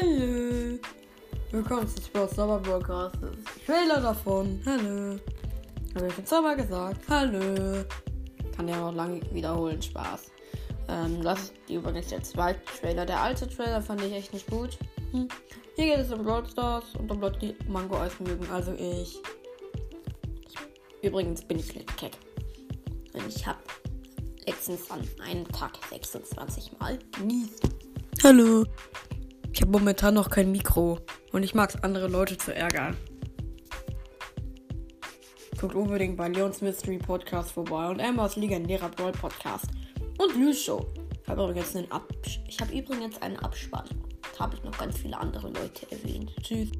Hallo. Willkommen zu Spaß Sommer Podcast. Trailer davon. Hallo. Habe ich jetzt mal gesagt. Hallo. Kann ja noch lange wiederholen. Spaß. Ähm, das ist übrigens der zweite Trailer. Der alte Trailer fand ich echt nicht gut. Hm. Hier geht es um Brawl Stars und um Leute, die Mango Eis mögen. Also ich. ich übrigens bin ich nicht keck. Und ich habe letztens an einem Tag 26 Mal genießt. Hallo. Ich habe momentan noch kein Mikro und ich mag es, andere Leute zu ärgern. Guckt unbedingt bei Leons Mystery Podcast vorbei und Emmas legendärer Brawl Podcast und News Show. Ich habe übrigens einen, ich hab übrigens einen Abspann. Da habe ich noch ganz viele andere Leute erwähnt. Tschüss.